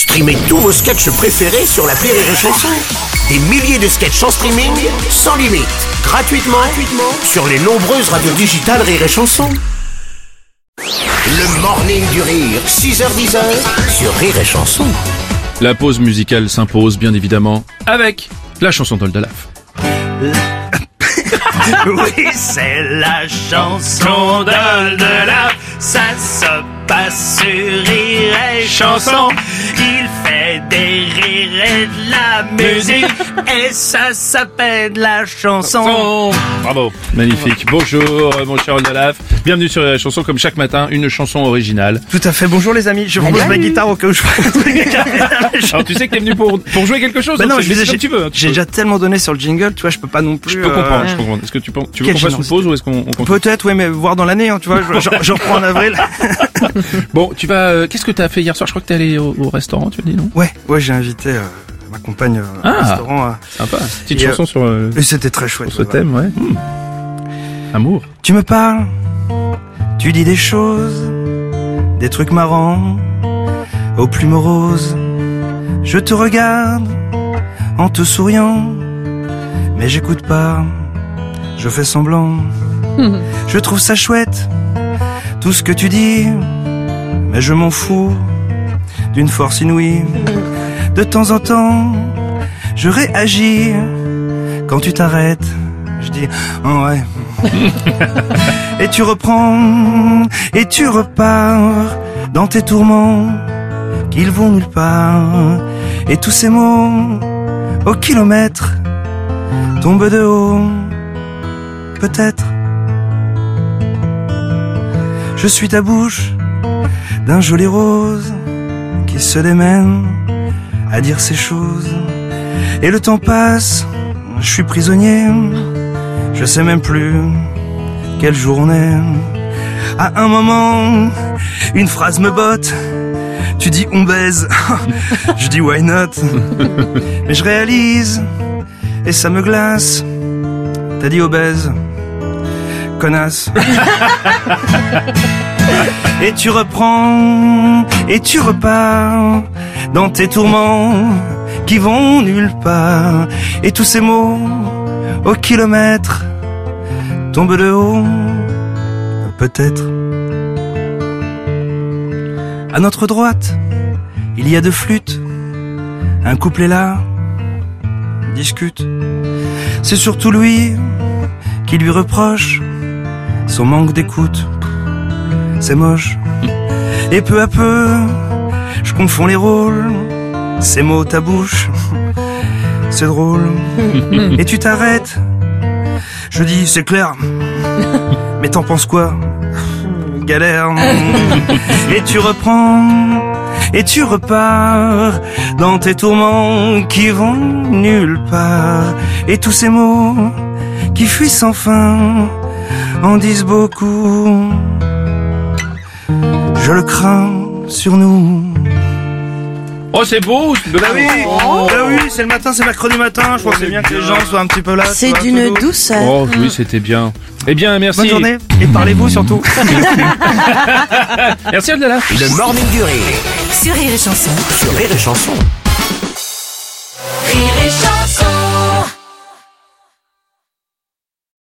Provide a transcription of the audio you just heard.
Streamez tous vos sketchs préférés sur la Rire et Chanson. Des milliers de sketchs en streaming, sans limite, gratuitement, gratuitement sur les nombreuses radios digitales Rire et Chanson. Le morning du rire, 6h10 sur Rire et Chanson. La pause musicale s'impose bien évidemment avec la chanson d'Oldelaf. Oui, c'est la chanson la... Ça se passe sur Rire et Chanson. Il fait des et de la musique. Et ça s'appelle la chanson. Bravo, magnifique. Bonjour euh, mon cher Oldelaf. Bienvenue sur la chanson comme chaque matin, une chanson originale. Tout à fait. Bonjour les amis. Je repose ma guitare au cas où je Alors tu sais que t'es venu pour, pour jouer quelque chose Bah non, je comme tu veux. hein, tu j'ai peux- déjà tellement donné sur le jingle, tu vois, je peux pas non plus. Je peux euh, comprendre, je peux comprendre. Est-ce que tu, penses- tu veux Quelle qu'on fasse une pause ou est-ce qu'on on Peut-être, oui, mais voir dans l'année, hein, tu vois. Je, je, je reprends en avril. Bon, tu vas... euh, Qu'est-ce que t'as fait hier soir? Je crois que t'es allé au, au restaurant, tu me dis non? Ouais, ouais, j'ai invité euh, ma compagne euh, Ah. au restaurant. euh, Sympa. Petite Et, chanson sur, et c'était très chouette. sur ce thème, ouais. Hmm. Amour. Tu me parles, tu dis des choses, des trucs marrants, aux plumes roses. Je te regarde en te souriant, mais j'écoute pas, je fais semblant. Je trouve ça chouette, tout ce que tu dis, mais je m'en fous d'une force inouïe. De temps en temps, je réagis quand tu t'arrêtes. Je dis, oh ouais, et tu reprends, et tu repars dans tes tourments, qu'ils vont nulle part. Et tous ces mots, au kilomètre, tombent de haut, peut-être. Je suis ta bouche d'un joli rose qui se démène à dire ces choses. Et le temps passe, je suis prisonnier, je sais même plus quel jour on est. À un moment, une phrase me botte. Tu dis on baise, je dis why not? Mais je réalise, et ça me glace. T'as dit obèse, connasse. Et tu reprends, et tu repars dans tes tourments qui vont nulle part. Et tous ces mots au kilomètre tombent de haut, peut-être. À notre droite, il y a deux flûtes. Un couple est là, discute. C'est surtout lui qui lui reproche son manque d'écoute. C'est moche. Et peu à peu, je confonds les rôles. Ces mots ta bouche, c'est drôle. Et tu t'arrêtes. Je dis, c'est clair. Mais t'en penses quoi? Galère. Et tu reprends. Et tu repars dans tes tourments qui vont nulle part. Et tous ces mots qui fuient sans fin en disent beaucoup. Je le crains sur nous. Oh, c'est beau Bah oui, bah oui, c'est le matin, c'est mercredi matin. Je pensais bien que les gens soient un petit peu là. C'est d'une douceur. Oh oui, c'était bien. Eh bien, merci. Bonne journée et parlez-vous surtout. Merci Oldelaf. Le morning du rire Sur Rire et Chanson. sur et Chanson. Rire et Chanson.